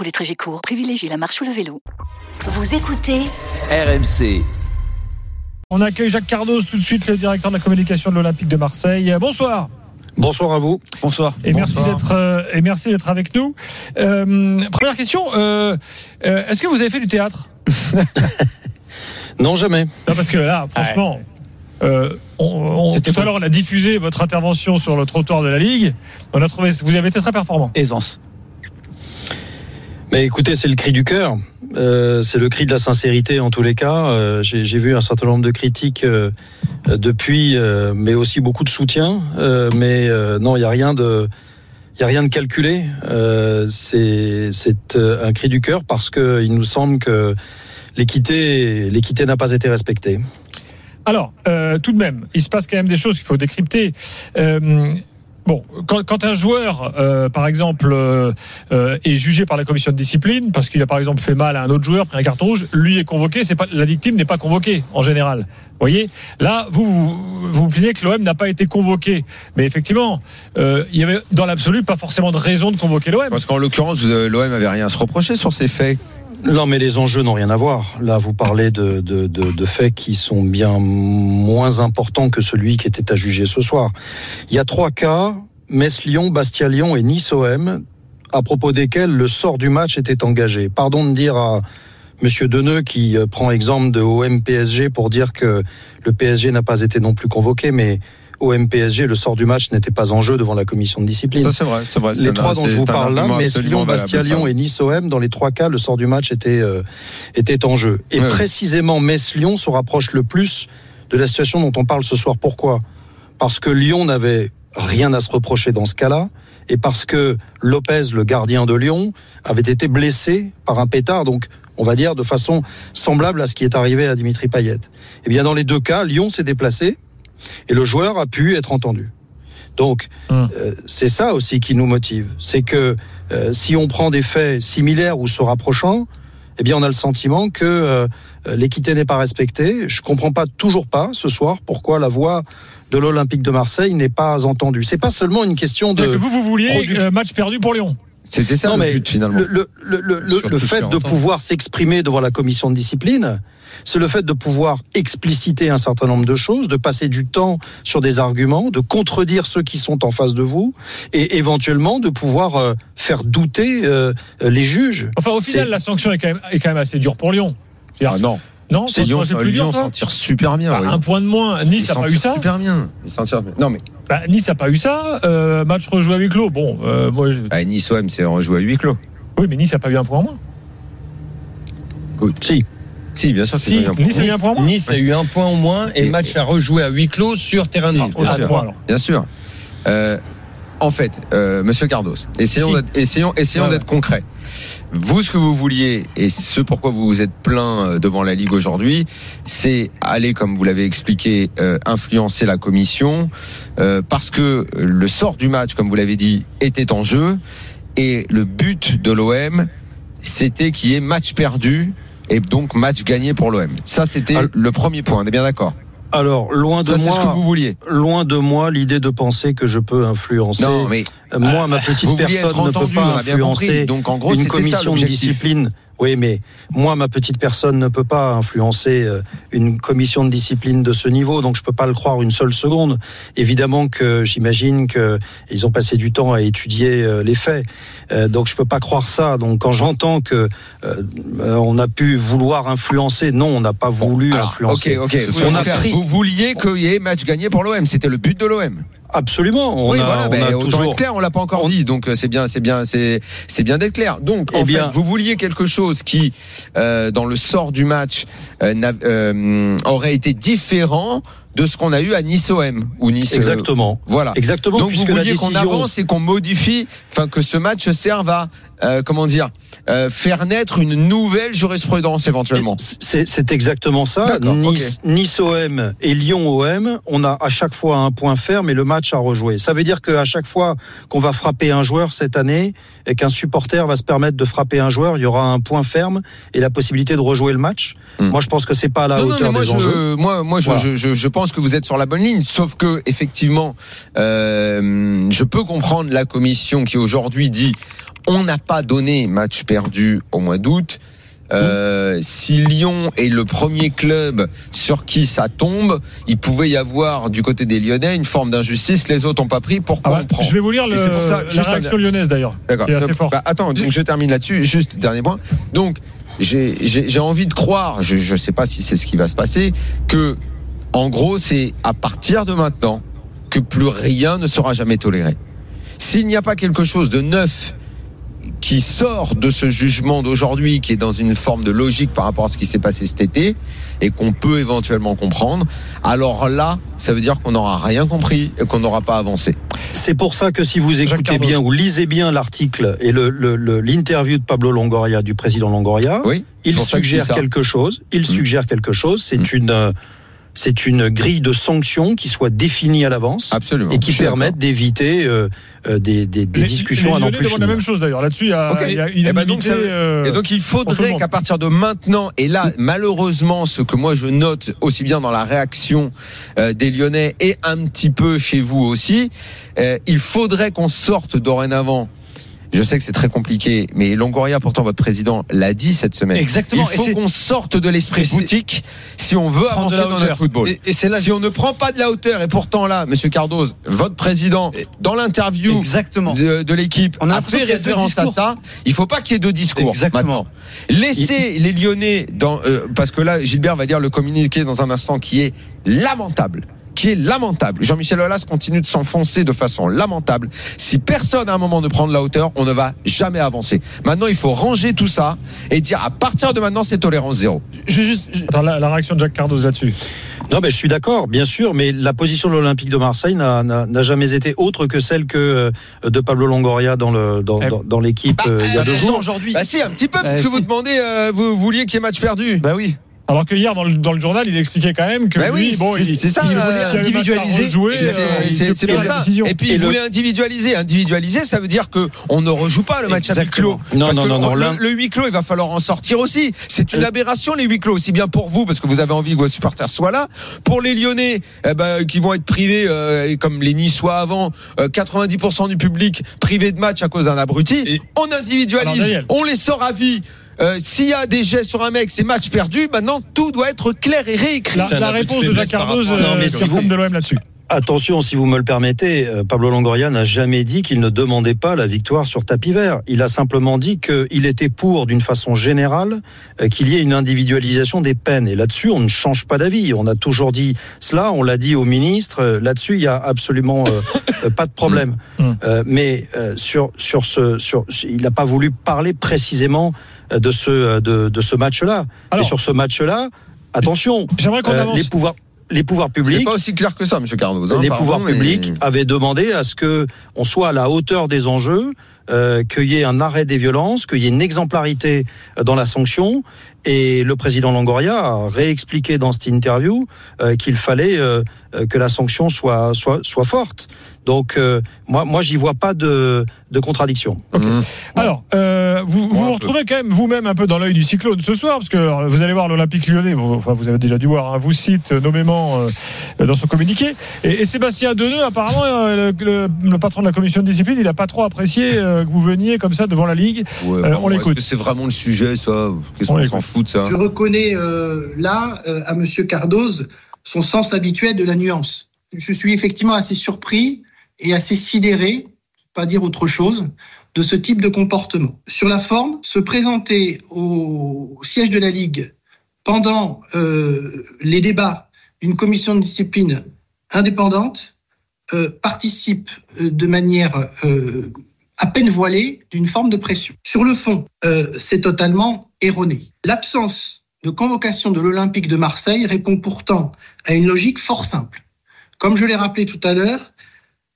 Pour les trajets courts, privilégiez la marche ou le vélo. Vous écoutez RMC. On accueille Jacques Cardos tout de suite, le directeur de la communication de l'Olympique de Marseille. Bonsoir. Bonsoir à vous. Bonsoir. Et merci d'être euh, et merci d'être avec nous. Euh, première question euh, euh, est-ce que vous avez fait du théâtre Non, jamais. Non, parce que là, franchement. Euh, on, on- tout à l'heure, on a diffusé votre intervention sur le trottoir de la Ligue. On a trouvé, vous avez été très performant. Aisance. Mais écoutez, c'est le cri du cœur. Euh, c'est le cri de la sincérité en tous les cas. Euh, J'ai vu un certain nombre de critiques euh, depuis, euh, mais aussi beaucoup de soutien. Euh, mais euh, non, il n'y a rien de, il a rien de calculé. C'est un cri du cœur parce que il nous semble que l'équité, l'équité n'a pas été respectée. Alors, tout de même, il se passe quand même des choses qu'il faut décrypter. Bon, quand, un joueur, euh, par exemple, euh, euh, est jugé par la commission de discipline parce qu'il a par exemple fait mal à un autre joueur, pris un carton rouge, lui est convoqué. C'est pas la victime n'est pas convoquée en général. Vous voyez, là, vous vous, vous plaignez que l'OM n'a pas été convoqué, mais effectivement, il y avait dans l'absolu pas forcément de raison de convoquer l'OM. Parce qu'en l'occurrence, l'OM avait rien à se reprocher sur ces faits. Non, mais les enjeux n'ont rien à voir. Là, vous parlez de, de, de, de faits qui sont bien moins importants que celui qui était à juger ce soir. Il y a trois cas, Metz-Lyon, Bastia-Lyon et Nice-OM, à propos desquels le sort du match était engagé. Pardon de dire à Monsieur Deneux, qui euh, prend exemple de OM-PSG pour dire que le PSG n'a pas été non plus convoqué, mais OM-PSG, le sort du match n'était pas en jeu devant la commission de discipline. Ça, c'est vrai, c'est vrai. Les trois dont je vous parle là, absolument Lyon, Bastia, Lyon et Nice OM, dans les trois cas, le sort du match était, euh, était en jeu. Et Ouais. précisément, Metz-Lyon se rapproche le plus de la situation dont on parle ce soir. Pourquoi? Parce que Lyon n'avait rien à se reprocher dans ce cas-là, et parce que Lopez, le gardien de Lyon, avait été blessé par un pétard, donc on va dire de façon semblable à ce qui est arrivé à Dimitri Payet. Eh bien, dans les deux cas, Lyon s'est déplacé, et le joueur a pu être entendu. Donc, Hum. euh, c'est ça aussi qui nous motive. C'est que euh, si on prend des faits similaires ou se rapprochant, eh bien, on a le sentiment que euh, l'équité n'est pas respectée. Je comprends pas toujours pas ce soir pourquoi la voix de l'Olympique de Marseille n'est pas entendue. C'est pas seulement une question de que vous vous vouliez match perdu pour Lyon. C'était ça non, le mais but finalement. le, le, le, le- le- Surtout le fait de pouvoir s'exprimer devant la commission de discipline, c'est le fait de pouvoir expliciter un certain nombre de choses, de passer du temps sur des arguments, de contredire ceux qui sont en face de vous, et éventuellement de pouvoir euh, faire douter euh, les juges. Enfin, au final, la sanction est quand même, est quand même assez dure pour Lyon. Ah non, non, c'est Lyon, c'est plus. Lyon s'en tire super bien. Bah, oui. Un point de moins. Nice n'a s'en pas eu ça. Super bien. Ils s'en tirent bien. Non mais Bah, nice n'a pas eu ça. Euh, match rejoué à huis clos. Bon, euh, moi, je- bah, Nice OM, c'est rejoué à huis clos. oui, mais Nice n'a pas eu un point en moins. Si, Si, bien sûr. Si. Nice a eu un point en moins. Nice a eu un point au moins et Et- le match a rejoué à huis clos sur terrain Si, neutre. bien Ah, sûr. trois, alors. Bien sûr. Euh, en fait, euh, Monsieur Cardos, essayons Si. essayons, essayons Ouais, d'être concrets. Vous, ce que vous vouliez et ce pourquoi vous vous êtes plaint euh, devant la Ligue aujourd'hui, c'est aller, comme vous l'avez expliqué, euh, influencer la commission, euh, parce que le sort du match, comme vous l'avez dit, était en jeu et le but de l'OM, c'était qu'il y ait match perdu et donc match gagné pour l'OM. Ça, c'était Al- le premier point. On est bien d'accord? Alors loin de Ça, c'est ce que moi, vous vouliez. loin de moi l'idée de penser que je peux influencer. Non, mais moi, ma petite personne ne peut pas influencer Donc en gros, une ça commission de discipline. Oui, mais moi, ma petite personne ne peut pas influencer euh, une commission de discipline de ce niveau, donc je peux pas le croire une seule seconde. Évidemment que j'imagine que ils ont passé du temps à étudier euh, les faits, Euh, donc je peux pas croire ça. Donc quand j'entends que euh, euh, on a pu vouloir influencer, non, on n'a pas voulu Alors, influencer. ok, ok. On Soyons a clairs. pris- Vous vouliez qu'il y ait match gagné pour l'OM. C'était le but de l'OM. Absolument. On oui, a, voilà. on ben, a toujours. être clair. On l'a pas encore on- dit. Donc euh, c'est bien, c'est bien, c'est c'est bien d'être clair. Donc en Eh bien- fait, vous vouliez quelque chose qui, euh, dans le sort du match, euh, euh, aurait été différent de ce qu'on a eu à Nice OM ou Nice. euh, Exactement. voilà. Exactement, Donc vous puisque la vouliez qu'on décision. avance et qu'on modifie, enfin que ce match serve à euh, comment dire euh, faire naître une nouvelle jurisprudence éventuellement. C'est exactement ça. Nice, nice OM et Lyon OM, on a à chaque fois un point ferme et le match à rejouer. Ça veut dire qu'à chaque fois qu'on va frapper un joueur cette année et qu'un supporter va se permettre de frapper un joueur, il y aura un point ferme et la possibilité de rejouer le match. Hmm. Moi, je pense que c'est pas à la Non, hauteur moi, des enjeux. je, moi, moi, je, Voilà. je, je, je pense que vous êtes sur la bonne ligne. Sauf que, effectivement, euh, je peux comprendre la commission qui aujourd'hui dit on n'a pas donné match perdu au mois d'août. Euh, si Lyon est le premier club sur qui ça tombe, il pouvait y avoir du côté des Lyonnais une forme d'injustice. Les autres n'ont pas pris. Pourquoi Ah ouais, on prend je vais vous lire le- ça, la un- réaction lyonnaise d'ailleurs. D'accord. bah, attends, donc je termine là-dessus. Juste dernier point. Donc j'ai envie de croire, je ne sais pas si c'est ce qui va se passer, que en gros c'est à partir de maintenant que plus rien ne sera jamais toléré. S'il n'y a pas quelque chose de neuf qui sort de ce jugement d'aujourd'hui, qui est dans une forme de logique par rapport à ce qui s'est passé cet été, et qu'on peut éventuellement comprendre, alors là, ça veut dire qu'on n'aura rien compris et qu'on n'aura pas avancé. C'est pour ça que si vous écoutez bien ou lisez bien l'article et le- le- le- l'interview de Pablo Longoria, du président Longoria, Oui. il que suggère quelque chose. Il suggère quelque chose. C'est Mm. une, euh, c'est une grille de sanctions qui soit définie à l'avance et qui permette d'éviter euh, euh, des, des- des Les- discussions les à n'en plus la même chose d'ailleurs. Là-dessus, il y a, il y a Eh ben donc, ça- euh, Et donc il faudrait qu'à partir de maintenant, et là malheureusement ce que moi je note aussi bien dans la réaction euh, des Lyonnais et un petit peu chez vous aussi, euh, il faudrait qu'on sorte dorénavant. Je sais que c'est très compliqué, mais Longoria, pourtant votre président l'a dit cette semaine. Exactement. Il faut qu'on sorte de l'esprit boutique si on veut avancer dans notre football. Et, et c'est là. Si on ne prend pas de la hauteur, et pourtant là, Monsieur Cardoz, votre président, dans l'interview Exactement. de, de l'équipe On a fait référence à ça. Il faut pas qu'il y ait deux discours. Exactement. maintenant. Laissez les Lyonnais dans euh, parce que là Gilbert va dire le communiqué dans un instant qui est lamentable qui est lamentable. Jean-Michel Aulas continue de s'enfoncer de façon lamentable. Si personne à un moment ne prend de la hauteur, on ne va jamais avancer. Maintenant, il faut ranger tout ça et dire à partir de maintenant, c'est tolérance zéro. Je, juste, je- Attends, la, la réaction de Jacques Cardos là-dessus. Non, mais je suis d'accord, bien sûr, mais la position de l'Olympique de Marseille n'a- n'a n'a jamais été autre que celle que euh, de Pablo Longoria dans le dans, Eh, dans, dans l'équipe bah, euh, il y a deux jours. aujourd'hui. Bah si, un petit peu, Bah, parce que si. vous demandez, euh, vous vouliez qu'il y ait match perdu. Bah oui. Alors que hier, dans le, dans le journal, il expliquait quand même que Bah lui, oui, bon, c'est- ça, il euh, voulait individualiser. Jouer, C'est- c'est- c'est pour la ça. décision. Et puis Et il le- voulait individualiser. Individualiser, ça veut dire que on ne rejoue pas le match à huis clos. Non, Parce non, que non, non, le, huis clos, il va falloir en sortir aussi. C'est une Euh. aberration les huis clos, aussi bien pour vous parce que vous avez envie que vos supporters soient là, pour les Lyonnais, eh ben, qui vont être privés, euh, comme les Niçois avant, euh, 90% du public privé de match à cause d'un abruti. Et- On individualise, Daniel. on les sort à vie. Euh, S'il y a des jets sur un mec, c'est match perdu. Maintenant, tout doit être clair et réécrit. La, la réponse de Jacques mais euh, de l'OM là-dessus. Attention, si vous me le permettez, euh, Pablo Longoria n'a jamais dit qu'il ne demandait pas la victoire sur tapis vert. Il a simplement dit qu'il était pour, d'une façon générale, euh, qu'il y ait une individualisation des peines. Et là-dessus, on ne change pas d'avis. On a toujours dit cela, on l'a dit au ministre. Euh, Là-dessus, il y a absolument euh, pas de problème. Mm. Euh, mais euh, sur sur ce, sur, il n'a pas voulu parler précisément de ce de, de ce match-là. Et sur ce match-là, attention, J'aimerais qu'on avance. les pouvoirs les pouvoirs C'est publics pas aussi clair que ça, Monsieur hein, les pardon, pouvoirs mais- publics avaient demandé à ce que on soit à la hauteur des enjeux, euh, qu'il y ait un arrêt des violences, qu'il y ait une exemplarité euh, dans la sanction. Et le président Longoria a réexpliqué dans cette interview euh, qu'il fallait euh, que la sanction soit soit soit forte. Donc euh, moi moi j'y vois pas de de contradiction. Mmh. Alors, euh, vous vous, Quand même vous-même un peu dans l'œil du cyclone ce soir, parce que vous allez voir l'Olympique lyonnais, vous, enfin, vous avez déjà dû voir, hein, vous cite nommément euh, dans son communiqué. Et, et Sébastien Deneux, apparemment, euh, le, le- le patron de la commission de discipline, il n'a pas trop apprécié euh, que vous veniez comme ça devant la Ligue. Ouais, Euh, on bon, l'écoute. C'est vraiment le sujet, ça? Qu'est-ce On qu'on s'en fout de ça? Je reconnais euh, là euh, à Monsieur Cardoz son sens habituel de la nuance. Je suis effectivement assez surpris et assez sidéré, pour pas dire autre chose, de ce type de comportement. Sur la forme, se présenter au siège de la Ligue pendant euh, les débats d'une commission de discipline indépendante euh, participe euh, de manière à peine voilée d'une forme de pression. Sur le fond, c'est totalement erroné. L'absence de convocation de l'Olympique de Marseille répond pourtant à une logique fort simple. Comme je l'ai rappelé tout à l'heure,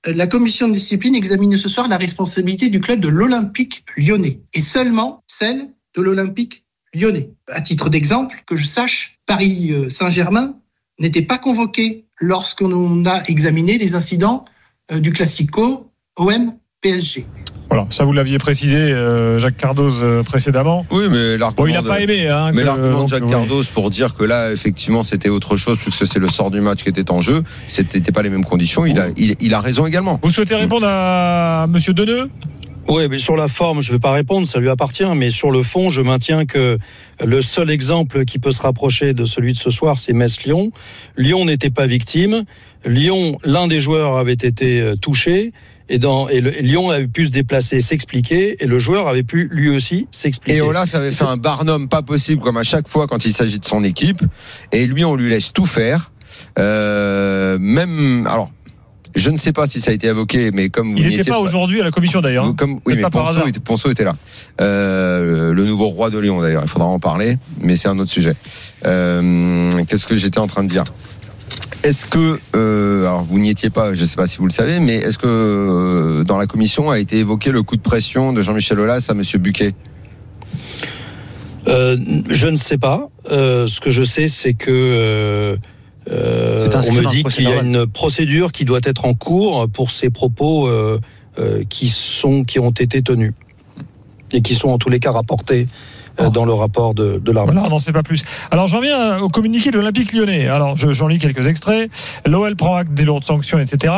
la commission de discipline examine ce soir la responsabilité du club de l'Olympique lyonnais et seulement celle de l'Olympique lyonnais. À titre d'exemple, que je sache, Paris euh, Saint-Germain n'était pas convoqué lorsqu'on a examiné les incidents euh, du Classico OM PSG. Voilà, ça vous l'aviez précisé, euh, Jacques Cardoz, euh, précédemment. Oui, mais Bon, l'argument il n'a de- pas aimé. Hein, Mais l'argument de Jacques oui. Cardos pour dire que là, effectivement, c'était autre chose puisque c'est le sort du match qui était en jeu, c'était pas les mêmes conditions. Il a, il, il a raison également. Vous souhaitez répondre à Monsieur Deneux Oui, mais sur la forme, je ne vais pas répondre, ça lui appartient, mais sur le fond, je maintiens que le seul exemple qui peut se rapprocher de celui de ce soir, c'est Metz-Lyon. Lyon n'était pas victime. Lyon, l'un des joueurs avait été euh, touché. Et, dans, et, le- et Lyon avait pu se déplacer, s'expliquer, et le joueur avait pu lui aussi s'expliquer. Et Olas avait fait un barnum pas possible comme à chaque fois quand il s'agit de son équipe. Et lui, on lui laisse tout faire. Euh, même, alors, je ne sais pas si ça a été évoqué, mais comme vous Il n'était pas aujourd'hui à la commission d'ailleurs. Hein. Comme, oui, mais pas par Ponceau hasard. était, Ponceau était là. Euh, le nouveau roi de Lyon, d'ailleurs. Il faudra en parler, mais c'est un autre sujet. Euh, Qu'est-ce que j'étais en train de dire? Est-ce que, euh, alors vous n'y étiez pas, je ne sais pas si vous le savez, mais est-ce que euh, dans la commission a été évoqué le coup de pression de Jean-Michel Aulas à Monsieur Buquet? Euh, je ne sais pas. Euh, ce que je sais, c'est que euh, euh, on me dit qu'il y a une procédure qui doit être en cours pour ces propos euh, euh, qui sont qui ont été tenus et qui sont en tous les cas rapportés euh, Oh. dans le rapport de, de l'arbitre. Voilà, on n'en sait pas plus. Alors j'en viens au communiqué de l'Olympique lyonnais. Alors je- j'en lis quelques extraits. L'OL prend acte des lourdes sanctions, etc.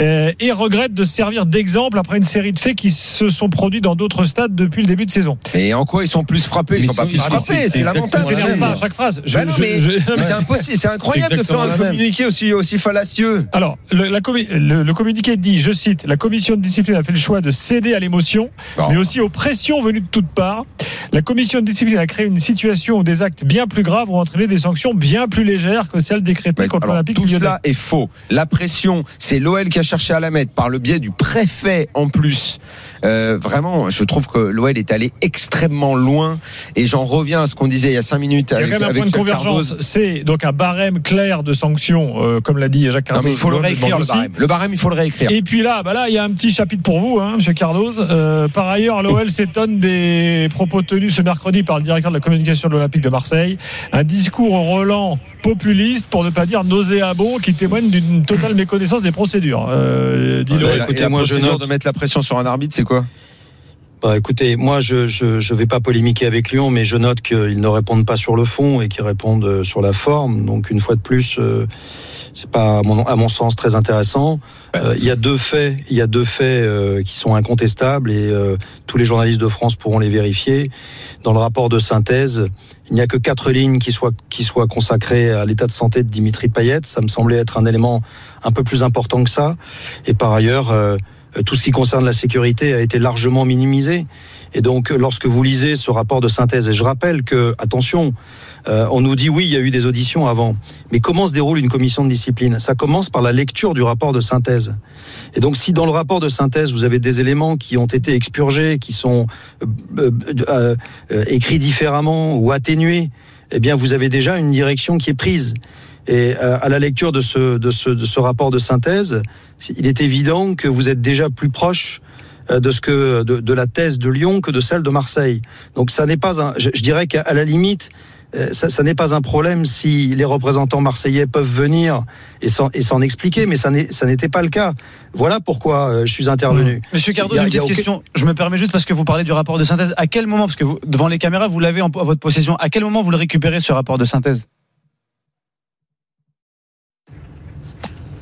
euh, et regrette de servir d'exemple après une série de faits qui se sont produits dans d'autres stades depuis le début de saison. Et en quoi ils sont plus frappés? Ils sont pas plus frappés, c'est- lamentable. La pas à chaque phrase. Je- Bah non, je- mais- je- Mais c'est impossible, c'est incroyable de faire un communiqué aussi, aussi fallacieux. Alors, le, la le- le communiqué dit, je cite, la commission de discipline a fait le choix de céder à l'émotion, Bon. mais aussi aux pressions venues de toutes parts. La commission de discipline a créé une situation où des actes bien plus graves ont entraîné des sanctions bien plus légères que celles décrétées Ouais, contre l'Olympique tout cela est faux. La pression, c'est l'OL qui a cherché à la mettre par le biais du préfet en plus. Euh, vraiment, je trouve que l'OL est allé extrêmement loin. Et j'en reviens à ce qu'on disait il y a cinq minutes Il y a avec, quand même un avec point de convergence. C'est donc un barème clair de sanctions, euh, comme l'a dit Jacques Non, Cardoz. mais il faut le réécrire, le barème. Le barème, il faut le réécrire. Et puis là, bah là, il y a un petit chapitre pour vous, hein, Monsieur Cardoz. Euh, par ailleurs, l'OL s'étonne des propos tenus ce mercredi par le directeur de la communication de l'Olympique de Marseille. Un discours Roland populiste, pour ne pas dire nauséabond, qui témoigne d'une totale méconnaissance des procédures. Euh, la- écoutez, moi, je note- de mettre la pression sur un arbitre, c'est quoi? Bah, écoutez, moi, je je je vais pas polémiquer avec Lyon, mais je note qu'ils ne répondent pas sur le fond et qu'ils répondent euh, sur la forme. Donc, une fois de plus, euh, c'est pas à mon, à mon sens très intéressant. Euh, Il y a deux faits, il y a deux faits euh, qui sont incontestables et tous les journalistes de France pourront les vérifier. Dans le rapport de synthèse, il n'y a que quatre lignes qui soient qui soient consacrées à l'état de santé de Dimitri Payet. Ça me semblait être un élément un peu plus important que ça. Et par ailleurs. Euh, tout ce qui concerne la sécurité a été largement minimisé. Et donc, euh, lorsque vous lisez ce rapport de synthèse, et je rappelle que, attention, euh, on nous dit oui, il y a eu des auditions avant. Mais comment se déroule une commission de discipline? Ça commence par la lecture du rapport de synthèse. Et donc, si dans le rapport de synthèse, vous avez des éléments qui ont été expurgés, qui sont euh, euh, euh, écrits différemment ou atténués, eh bien, vous avez déjà une direction qui est prise. Et euh, à la lecture de ce, de, ce, de ce rapport de synthèse, il est évident que vous êtes déjà plus proche euh, de ce que de, de la thèse de Lyon que de celle de Marseille. Donc ça n'est pas un, je, je dirais qu'à la limite, euh, ça, ça n'est pas un problème si les représentants marseillais peuvent venir et s'en et s'en expliquer, mais ça n'est ça n'était pas le cas. Voilà pourquoi je suis intervenu. Monsieur Cardoz, Il y a- une petite question. Je me permets juste parce que vous parlez du rapport de synthèse. À quel moment, parce que vous, devant les caméras, vous l'avez en à votre possession, à quel moment vous le récupérez ce rapport de synthèse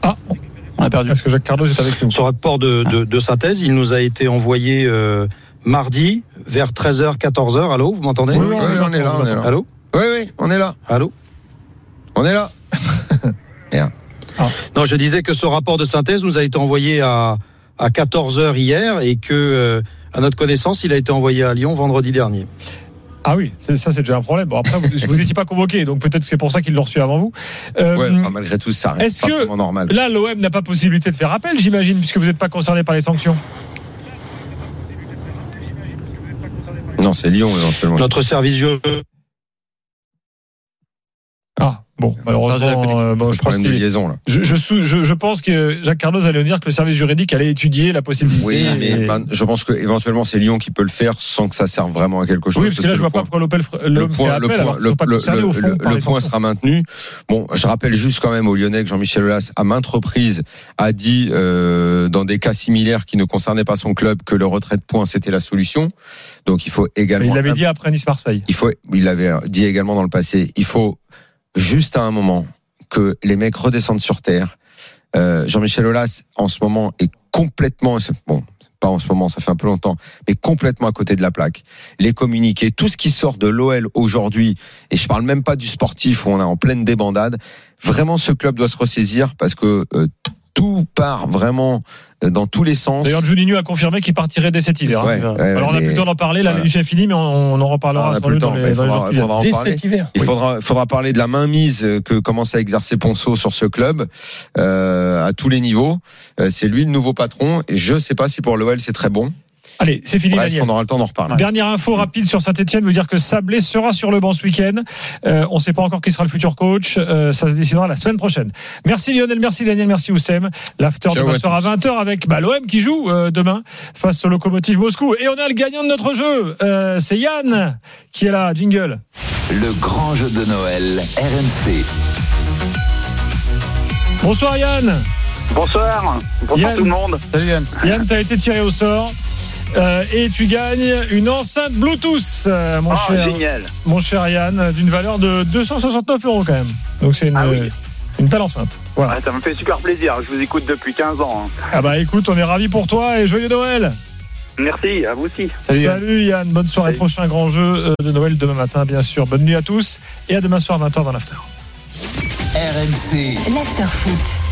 Ah. On a perdu. Parce que Jacques Cardoz est avec nous? Ce rapport de, de, de synthèse, il nous a été envoyé euh, mardi vers 13h, 14h. Allô, vous m'entendez? Oui, oui, Oui, on est là, on est là. Allô? Oui, oui, on est là. Allô? On est là. Non, je disais que ce rapport de synthèse nous a été envoyé à, à 14h hier et que, euh, à notre connaissance, il a été envoyé à Lyon vendredi dernier. Ah oui, c'est- ça c'est déjà un problème. Bon après, vous n'étiez pas convoqué, donc peut-être que c'est pour ça qu'ils l'ont reçu avant vous. Euh, Ouais, enfin, malgré tout, ça reste est-ce pas que- normal. Là, l'OM n'a pas possibilité de faire appel, j'imagine, puisque vous n'êtes pas concerné par les sanctions? Non, c'est Lyon éventuellement. Notre service juridique Bon, malheureusement, euh, bon, je pense que liaison là. je, je, sou- je, je pense que Jacques Carlos allait nous dire que le service juridique allait étudier la possibilité. Oui, mais Et- ben, je pense que éventuellement c'est Lyon qui peut le faire sans que ça serve vraiment à quelque chose. oui, parce que là, je vois pas pourquoi l'Opel le point, appel, le point, le, le- fond, le- sera maintenu. Bon, je rappelle juste quand même aux Lyonnais que Jean-Michel Aulas, à maintes reprises, a dit euh, dans des cas similaires qui ne concernaient pas son club que le retrait de points c'était la solution. Donc il faut Mais également. il l'avait dit après Nice-Marseille. Il faut, il l'avait dit également dans le passé. Il faut juste à un moment que les mecs redescendent sur terre. Euh, Jean-Michel Aulas, en ce moment, est complètement, bon, pas en ce moment, ça fait un peu longtemps, mais complètement à côté de la plaque. Les communiqués, tout ce qui sort de l'OL aujourd'hui, et je parle même pas du sportif où on est en pleine débandade, vraiment ce club doit se ressaisir parce que euh, tout part vraiment euh, dans tous les sens. D'ailleurs, Juninho a confirmé qu'il partirait dès cet hiver. hein. Ouais, Alors, on mais- plus le temps d'en parler. La voilà. Lucie est finie, mais on, on en Ah, reparlera on n'a sans doute dans les, il les faudra, faudra en Dès parler. cet hiver. Il faudra, faudra parler de la mainmise euh, que commence à exercer Ponceau sur ce club euh, à tous les niveaux. Euh, c'est lui le nouveau patron. Et je sais pas si pour l'OL c'est très bon. Allez, c'est fini, Bref, Daniel. on aura le temps d'en reparler. Dernière info rapide sur Saint-Etienne, vous dire que Sablé sera sur le banc ce week-end. Euh, on ne sait pas encore qui sera le futur coach. Euh, ça se décidera la semaine prochaine. Merci Lionel, merci Daniel, merci Oussem. L'after demain sera à tous. 20h avec bah, l'OM qui joue euh, demain face au Lokomotiv Moscou. Et on a le gagnant de notre jeu. Euh, c'est Yann qui est là. Jingle. Le grand jeu de Noël, RMC. Bonsoir Yann. Bonsoir, bonsoir Yann. tout le monde. Salut Yann. Yann, t'as été tiré au sort. Euh, et tu gagnes une enceinte Bluetooth, euh, mon, Oh, cher, génial. mon cher Yann, d'une valeur de 269 euros quand même. Donc c'est une, Ah oui. une belle enceinte. Voilà. Ouais, ça me fait super plaisir. Je vous écoute depuis 15 ans. hein. Ah bah écoute, on est ravis pour toi et joyeux Noël. Merci, à vous aussi. Salut Yann. Salut Yann, bonne soirée. Salut. Prochain grand jeu euh, de Noël demain matin, bien sûr. Bonne nuit à tous et à demain soir 20h dans l'after. RMC. L'after foot.